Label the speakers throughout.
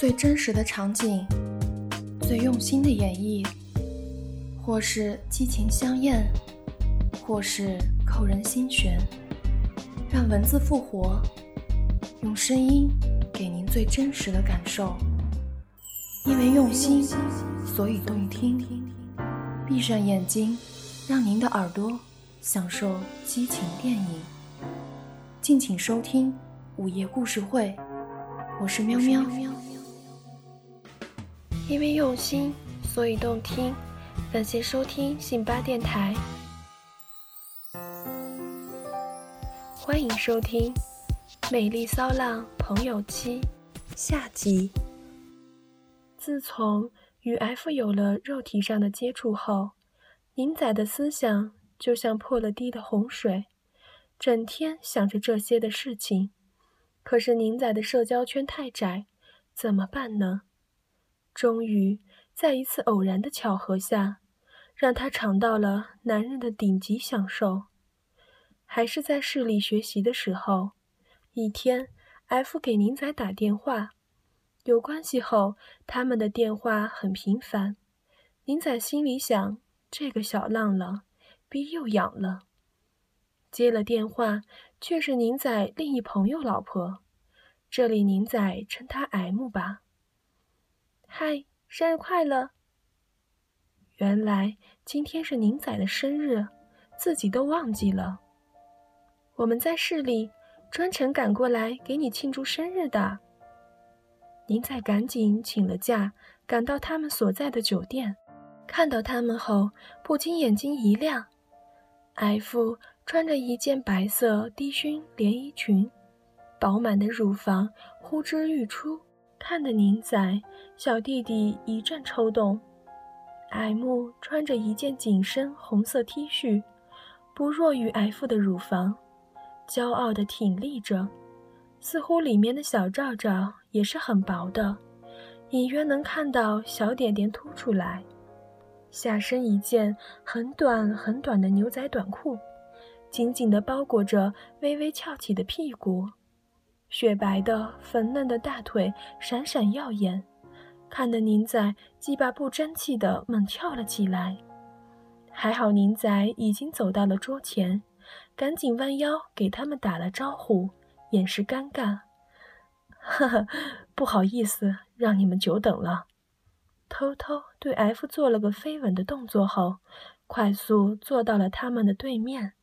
Speaker 1: 最真实的场景，最用心的演绎，或是激情相艳，或是扣人心弦。让文字复活，用声音给您最真实的感受。因为用心，所以动听。闭上眼睛，让您的耳朵享受激情电影。敬请收听午夜故事会，我是喵喵。
Speaker 2: 因为用心，所以动听。感谢收听信巴电台，欢迎收听《美丽骚浪朋友妻》下集。自从与 F 有了肉体上的接触后，宁仔的思想就像破了堤的洪水，整天想着这些的事情。可是宁仔的社交圈太窄，怎么办呢？终于，在一次偶然的巧合下，让他尝到了男人的顶级享受。还是在市里学习的时候，一天，F 给宁仔打电话。有关系后，他们的电话很频繁。宁仔心里想：这个小浪浪，逼又痒了。接了电话，却是宁仔另一朋友老婆。这里宁仔称她 M 吧。嗨，生日快乐！原来今天是宁仔的生日，自己都忘记了。我们在市里，专程赶过来给你庆祝生日的。宁仔赶紧请了假，赶到他们所在的酒店，看到他们后，不禁眼睛一亮。F 穿着一件白色低胸连衣裙，饱满的乳房呼之欲出。看得宁仔小弟弟一阵抽动。M 穿着一件紧身红色 T 恤，不弱于 F 的乳房，骄傲地挺立着，似乎里面的小罩罩也是很薄的，隐约能看到小点点凸出来。下身一件很短很短的牛仔短裤，紧紧地包裹着微微翘起的屁股。雪白的、粉嫩的大腿闪闪耀眼，看得宁仔鸡巴不争气的猛跳了起来。还好宁仔已经走到了桌前，赶紧弯腰给他们打了招呼，掩饰尴尬。呵呵，不好意思，让你们久等了。偷偷对 F 做了个飞吻的动作后，快速坐到了他们的对面。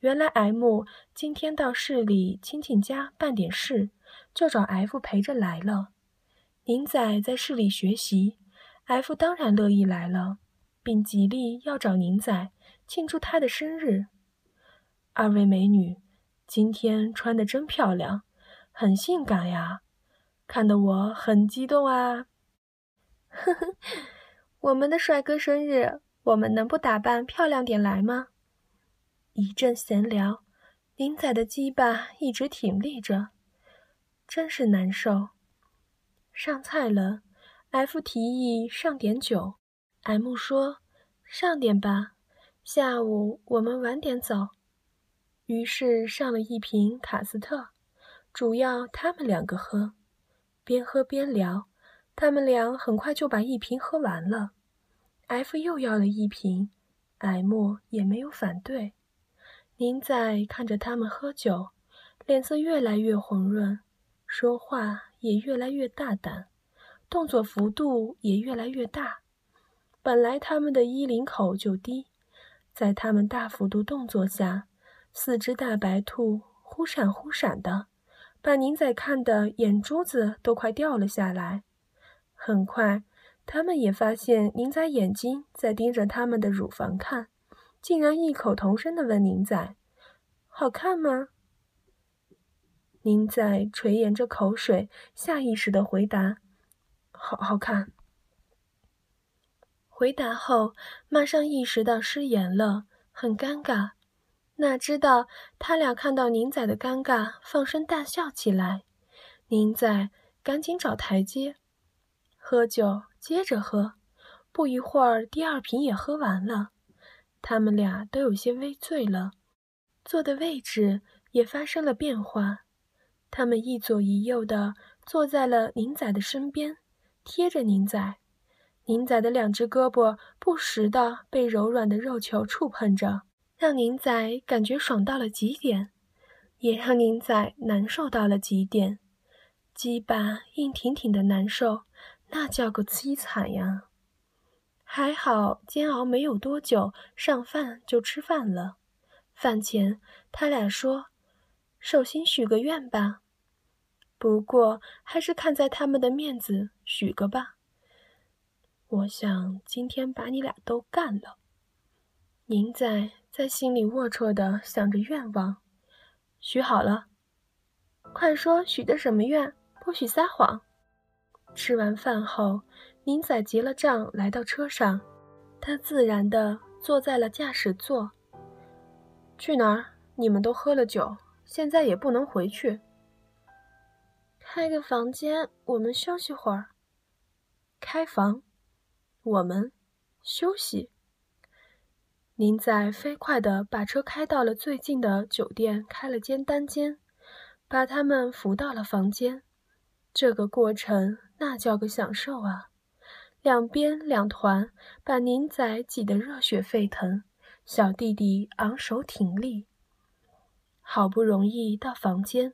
Speaker 2: 原来 M 今天到市里亲戚家办点事，就找 F 陪着来了。宁仔在市里学习，F 当然乐意来了，并极力要找宁仔庆祝他的生日。二位美女，今天穿的真漂亮，很性感呀，看得我很激动啊！呵呵，我们的帅哥生日，我们能不打扮漂亮点来吗？一阵闲聊，林仔的鸡巴一直挺立着，真是难受。上菜了，F 提议上点酒，M 说上点吧，下午我们晚点走。于是上了一瓶卡斯特，主要他们两个喝，边喝边聊。他们俩很快就把一瓶喝完了，F 又要了一瓶，M 也没有反对。宁仔看着他们喝酒，脸色越来越红润，说话也越来越大胆，动作幅度也越来越大。本来他们的衣领口就低，在他们大幅度动作下，四只大白兔忽闪忽闪的，把宁仔看的眼珠子都快掉了下来。很快，他们也发现宁仔眼睛在盯着他们的乳房看。竟然异口同声地问宁仔：“好看吗？”宁仔垂涎着口水，下意识地回答：“好好看。”回答后，马上意识到失言了，很尴尬。哪知道他俩看到宁仔的尴尬，放声大笑起来。宁仔赶紧找台阶，喝酒接着喝。不一会儿，第二瓶也喝完了。他们俩都有些微醉了，坐的位置也发生了变化。他们一左一右的坐在了宁仔的身边，贴着宁仔。宁仔的两只胳膊不时地被柔软的肉球触碰着，让宁仔感觉爽到了极点，也让宁仔难受到了极点。鸡巴硬挺挺的难受，那叫个凄惨呀！还好煎熬没有多久，上饭就吃饭了。饭前，他俩说：“寿星许个愿吧。”不过还是看在他们的面子，许个吧。我想今天把你俩都干了。宁仔在心里龌龊地想着愿望，许好了。快说许的什么愿，不许撒谎。吃完饭后，宁仔结了账，来到车上，他自然地坐在了驾驶座。去哪儿？你们都喝了酒，现在也不能回去。开个房间，我们休息会儿。开房。我们休息。您在飞快地把车开到了最近的酒店，开了间单间，把他们扶到了房间。这个过程那叫个享受啊！两边两团把宁仔挤得热血沸腾，小弟弟昂首挺立。好不容易到房间，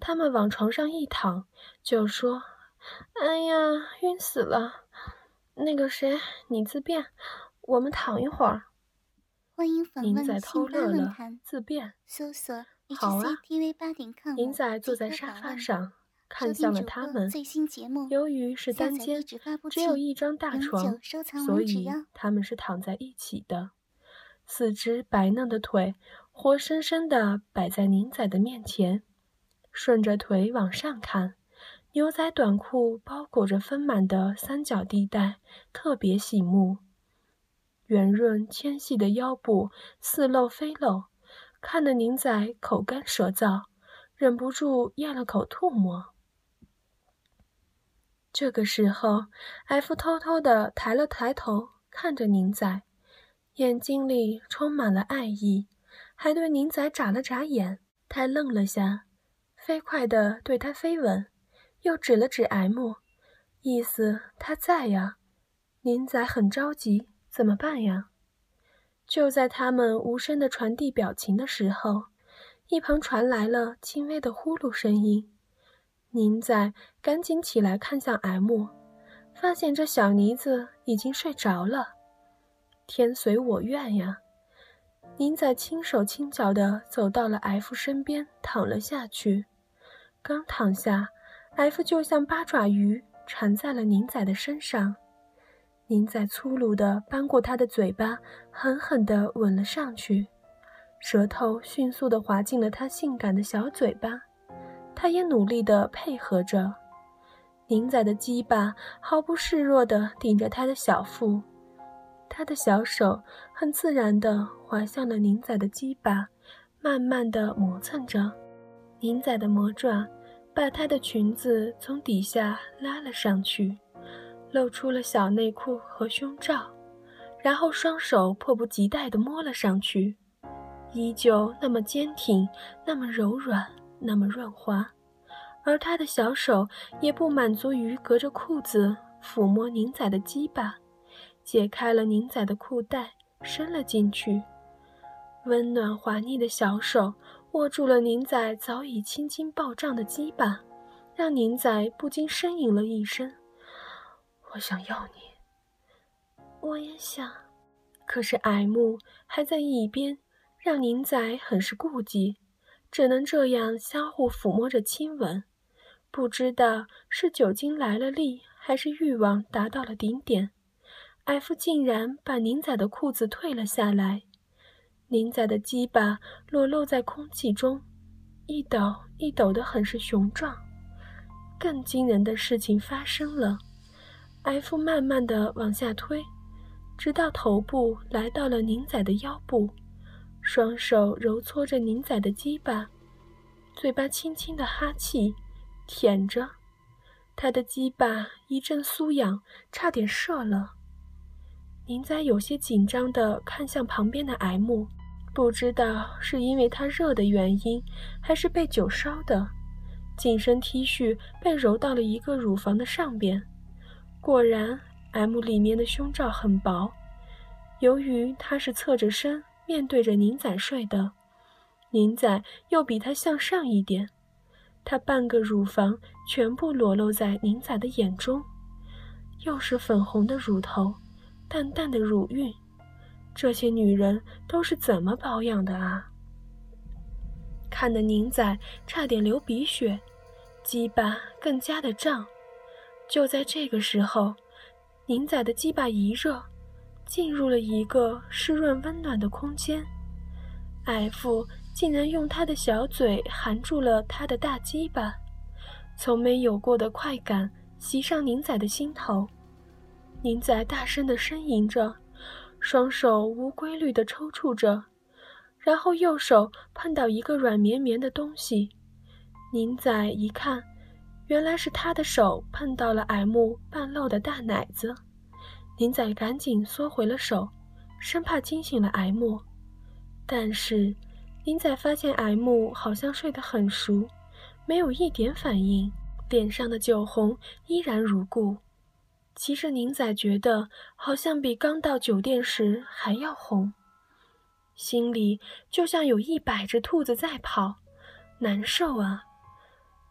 Speaker 2: 他们往床上一躺，就说：“哎呀，晕死了。”那个谁，你自便，我们躺一会儿。
Speaker 3: 欢迎访问
Speaker 2: 仔偷乐了，自便。
Speaker 3: 搜索
Speaker 2: 好啊。
Speaker 3: 宁
Speaker 2: 仔坐在沙发上，看向了他们。由于是单间，只有一张大床，所以他们是躺在一起的。四只白嫩的腿活生生的摆在宁仔的面前，顺着腿往上看。牛仔短裤包裹着丰满的三角地带，特别醒目。圆润纤细的腰部似露非露，看得宁仔口干舌燥，忍不住咽了口唾沫。这个时候，F 偷偷地抬了抬头，看着宁仔，眼睛里充满了爱意，还对宁仔眨了眨眼。他愣了下，飞快地对他飞吻。又指了指 M，意思他在呀。宁仔很着急，怎么办呀？就在他们无声的传递表情的时候，一旁传来了轻微的呼噜声音。宁仔赶紧起来看向 M，发现这小妮子已经睡着了。天随我愿呀！宁仔轻手轻脚地走到了 F 身边，躺了下去。刚躺下。F 就像八爪鱼缠在了宁仔的身上，宁仔粗鲁地扳过他的嘴巴，狠狠地吻了上去，舌头迅速地滑进了他性感的小嘴巴，他也努力地配合着。宁仔的鸡巴毫不示弱地顶着他的小腹，他的小手很自然地滑向了宁仔的鸡巴，慢慢地磨蹭着，宁仔的魔爪。把她的裙子从底下拉了上去，露出了小内裤和胸罩，然后双手迫不及待地摸了上去，依旧那么坚挺，那么柔软，那么润滑。而他的小手也不满足于隔着裤子抚摸宁仔的鸡巴，解开了宁仔的裤带，伸了进去，温暖滑腻的小手。握住了宁仔早已青筋暴胀的鸡巴，让宁仔不禁呻吟了一声：“我想要你，
Speaker 3: 我也想。”
Speaker 2: 可是 M 还在一边，让宁仔很是顾忌，只能这样相互抚摸着亲吻。不知道是酒精来了力，还是欲望达到了顶点，F 竟然把宁仔的裤子退了下来。宁仔的鸡巴裸露在空气中，一抖一抖的，很是雄壮。更惊人的事情发生了，F 慢慢的往下推，直到头部来到了宁仔的腰部，双手揉搓着宁仔的鸡巴，嘴巴轻轻的哈气，舔着，他的鸡巴一阵酥痒，差点射了。宁仔有些紧张的看向旁边的 M。不知道是因为他热的原因，还是被酒烧的，紧身 T 恤被揉到了一个乳房的上边，果然，M 里面的胸罩很薄。由于他是侧着身面对着宁仔睡的，宁仔又比他向上一点，她半个乳房全部裸露在宁仔的眼中，又是粉红的乳头，淡淡的乳晕，这些女人都是怎么保养的啊？看得宁仔差点流鼻血，鸡巴更加的胀。就在这个时候，宁仔的鸡巴一热。进入了一个湿润温暖的空间，F 竟然用他的小嘴含住了他的大鸡巴，从没有过的快感袭上宁仔的心头。宁仔大声的呻吟着，双手无规律的抽搐着，然后右手碰到一个软绵绵的东西，宁仔一看，原来是他的手碰到了 M 半露的大奶子。宁仔赶紧缩回了手，生怕惊醒了 M。但是，宁仔发现 M 好像睡得很熟，没有一点反应，脸上的酒红依然如故。其实，宁仔觉得好像比刚到酒店时还要红，心里就像有一百只兔子在跑，难受啊！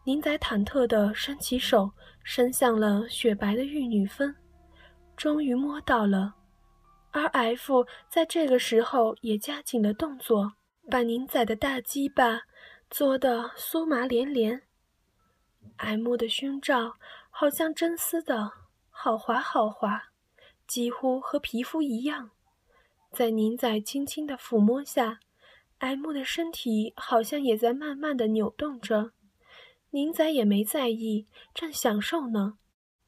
Speaker 2: 宁仔忐忑地伸起手，伸向了雪白的玉女峰。终于摸到了，而 F 在这个时候也加紧了动作，把宁仔的大鸡巴做得酥麻连连。M 的胸罩好像真丝的，好滑好滑，几乎和皮肤一样。在宁仔轻轻的抚摸下，M 的身体好像也在慢慢的扭动着。宁仔也没在意，正享受呢。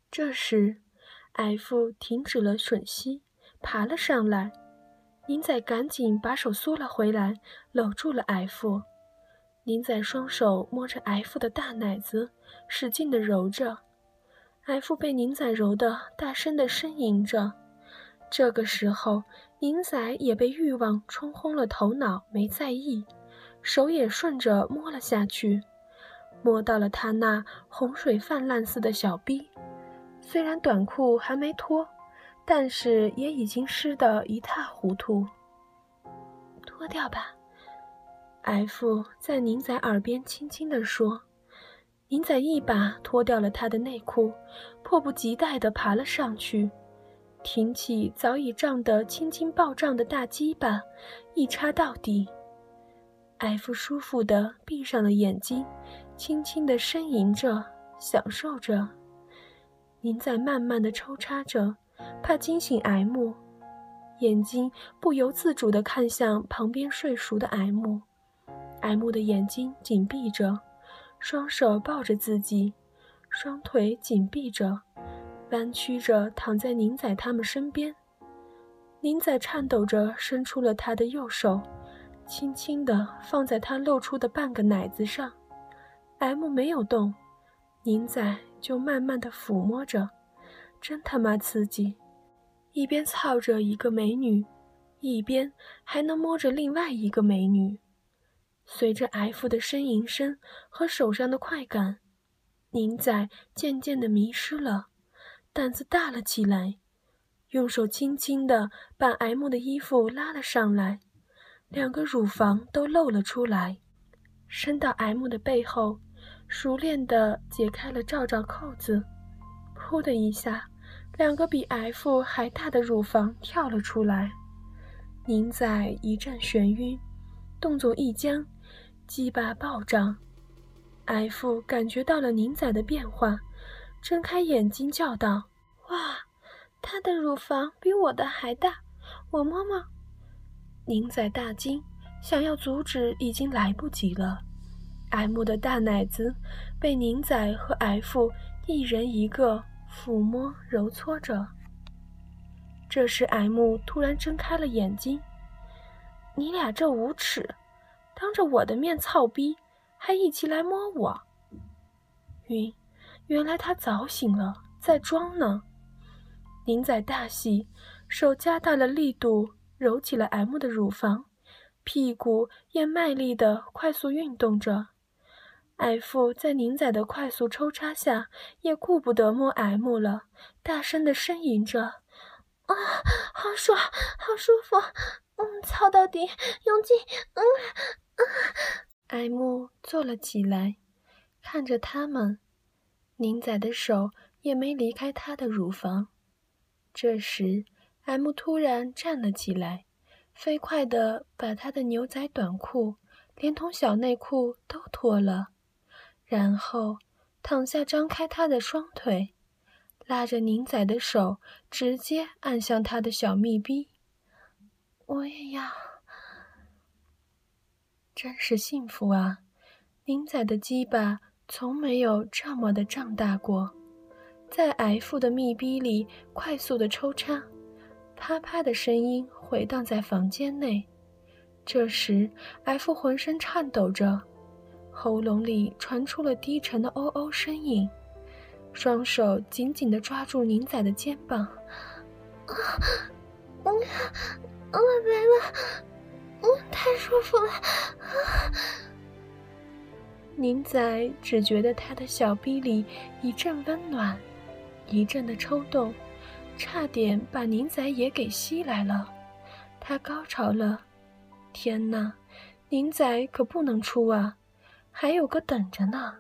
Speaker 2: 这时。F 停止了吮吸，爬了上来。宁仔赶紧把手缩了回来，搂住了 F。宁仔双手摸着 F 的大奶子，使劲地揉着。F 被宁仔揉得大声地呻吟着。这个时候，宁仔也被欲望冲昏了头脑，没在意，手也顺着摸了下去，摸到了他那洪水泛滥似的小臂。虽然短裤还没脱，但是也已经湿得一塌糊涂。脱掉吧，F 在宁仔耳边轻轻地说。宁仔一把脱掉了他的内裤，迫不及待地爬了上去，挺起早已胀得青筋暴胀的大鸡巴，一插到底。F 舒服地闭上了眼睛，轻轻地呻吟着，享受着。您在慢慢的抽插着，怕惊醒 M，眼睛不由自主地看向旁边睡熟的 M，M 的眼睛紧闭着，双手抱着自己，双腿紧闭着，弯曲着躺在宁仔他们身边。宁仔颤抖着伸出了他的右手，轻轻地放在他露出的半个奶子上，M 没有动，宁仔。就慢慢的抚摸着，真他妈刺激！一边操着一个美女，一边还能摸着另外一个美女。随着 F 的呻吟声和手上的快感，宁仔渐渐的迷失了，胆子大了起来，用手轻轻的把 M 的衣服拉了上来，两个乳房都露了出来，伸到 M 的背后。熟练地解开了罩罩扣子，噗的一下，两个比 F 还大的乳房跳了出来。宁仔一阵眩晕，动作一僵，鸡巴暴涨。F 感觉到了宁仔的变化，睁开眼睛叫道：“
Speaker 3: 哇，他的乳房比我的还大，我摸摸。”
Speaker 2: 宁仔大惊，想要阻止，已经来不及了。M 的大奶子被宁仔和 F 一人一个抚摸揉搓着。这时，M 突然睁开了眼睛：“你俩这无耻，当着我的面操逼，还一起来摸我！”晕，原来他早醒了，在装呢。宁仔大喜，手加大了力度，揉起了 M 的乳房，屁股也卖力地快速运动着。艾父在宁仔的快速抽插下，也顾不得摸 M 了，大声的呻吟着：“
Speaker 3: 啊，好爽，好舒服，嗯，操到底，用劲，嗯，嗯。”
Speaker 2: M 坐了起来，看着他们，宁仔的手也没离开他的乳房。这时，M 突然站了起来，飞快地把他的牛仔短裤连同小内裤都脱了，然后躺下，张开他的双腿，拉着宁仔的手，直接按向他的小蜜逼。
Speaker 3: 我也要。
Speaker 2: 真是幸福啊！宁仔的鸡巴从没有这么的胀大过，在 F 的密闭里快速的抽插，啪啪的声音回荡在房间内。这时，F 浑身颤抖着，喉咙里传出了低沉的“哦哦”声音，双手紧紧地抓住宁仔的肩膀。
Speaker 3: 啊，嗯，我来了。嗯，太舒服了。
Speaker 2: 宁仔只觉得他的小臂里一阵温暖，一阵的抽动，差点把宁仔也给吸来了。他高潮了，天哪！宁仔可不能出啊，还有个等着呢。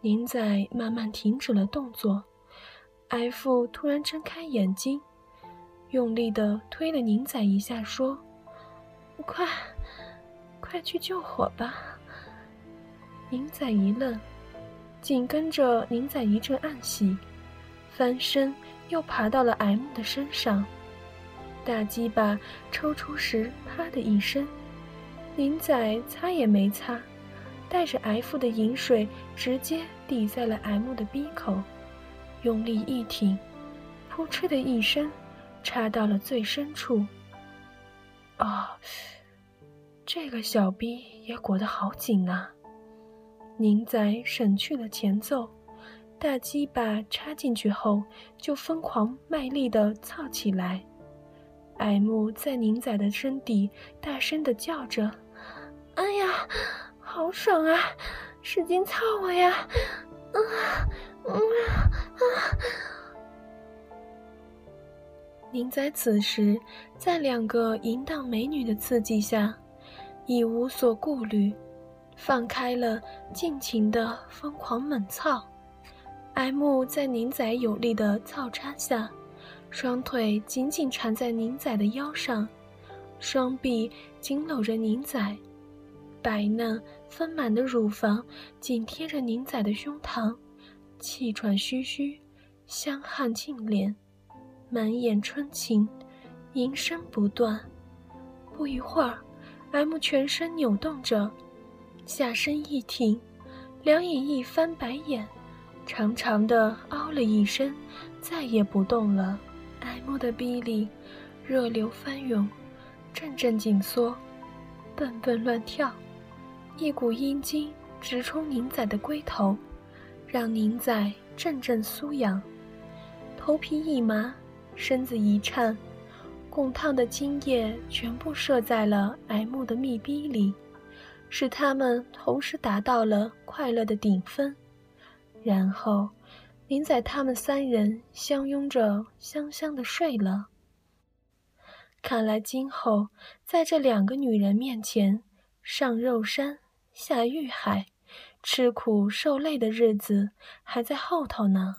Speaker 2: 宁仔慢慢停止了动作，F 突然睁开眼睛，用力的推了宁仔一下，说。快，快去救火吧！宁仔一愣，紧跟着宁仔一阵暗喜，翻身又爬到了 M 的身上，大鸡巴抽出时，啪的一声，宁仔擦也没擦，带着 F 的饮水直接抵在了 M 的鼻口，用力一挺，扑哧的一声，插到了最深处。啊，这个小逼也裹得好紧呐！宁仔省去了前奏，大鸡巴插进去后就疯狂卖力地操起来。M 在宁仔的身底大声地叫着：“
Speaker 3: 哎呀，好爽啊！使劲操我呀！啊，嗯啊！”
Speaker 2: 宁仔此时在两个淫荡美女的刺激下，已无所顾虑，放开了尽情的疯狂猛操。M 在宁仔有力的操插下，双腿紧紧缠在宁仔的腰上，双臂紧搂着宁仔，白嫩丰满的乳房紧贴着宁仔的胸膛，气喘吁吁，香汗浸脸。满眼春情，吟声不断。不一会儿，M 全身扭动着，下身一挺，两眼一翻白眼，长长的嗷了一声，再也不动了。M 的逼里热流翻涌，阵阵紧缩，蹦蹦乱跳，一股阴茎直冲宁仔的龟头，让宁仔阵阵酥痒，头皮一麻。身子一颤，滚烫的精液全部射在了 M 的密逼里，使他们同时达到了快乐的顶峰。然后，宁仔他们三人相拥着，香香的睡了。看来今后在这两个女人面前，上肉山下玉海，吃苦受累的日子还在后头呢。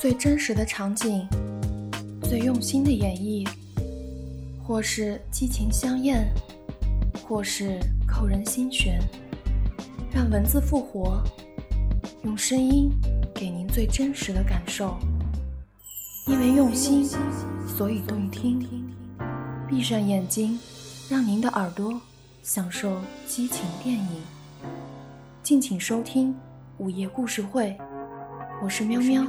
Speaker 1: 最真实的场景，最用心的演绎，或是激情相艳，或是扣人心弦，让文字复活，用声音给您最真实的感受。因为用心，所以动听。闭上眼睛，让您的耳朵享受激情电影。敬请收听午夜故事会，我是喵喵。